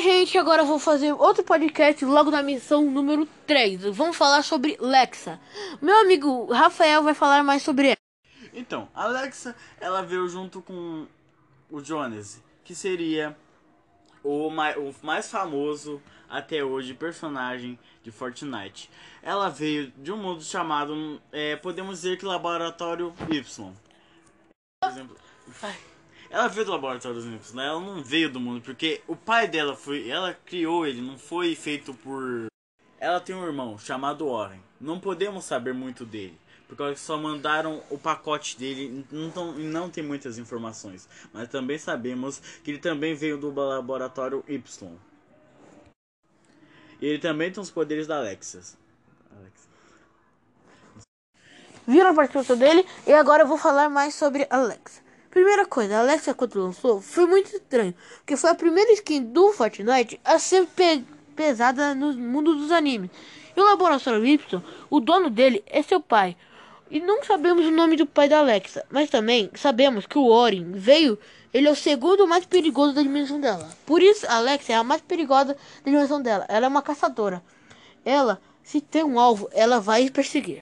gente, agora eu vou fazer outro podcast logo na missão número 3. Vamos falar sobre Lexa. Meu amigo Rafael vai falar mais sobre ela. Então, a Alexa, ela veio junto com o Jonas, que seria o mais, o mais famoso até hoje personagem de Fortnite. Ela veio de um mundo chamado, é, podemos dizer que Laboratório Y. Por exemplo, ela veio do Laboratório Y, né? ela não veio do mundo, porque o pai dela foi, ela criou ele, não foi feito por. Ela tem um irmão chamado Warren. Não podemos saber muito dele porque só mandaram o pacote dele, não, tão, não tem muitas informações. Mas também sabemos que ele também veio do laboratório Y. E ele também tem os poderes da Alexis. Alexa. Viram a participação dele? E agora eu vou falar mais sobre Alexa. Primeira coisa, a Alexa quando lançou foi muito estranho, porque foi a primeira skin do Fortnite a ser pe pesada no mundo dos animes. E o Laboratório Y, o dono dele é seu pai, e não sabemos o nome do pai da Alexa, mas também sabemos que o Orin veio, ele é o segundo mais perigoso da dimensão dela. Por isso, a Alexa é a mais perigosa da dimensão dela. Ela é uma caçadora. Ela, se tem um alvo, ela vai perseguir.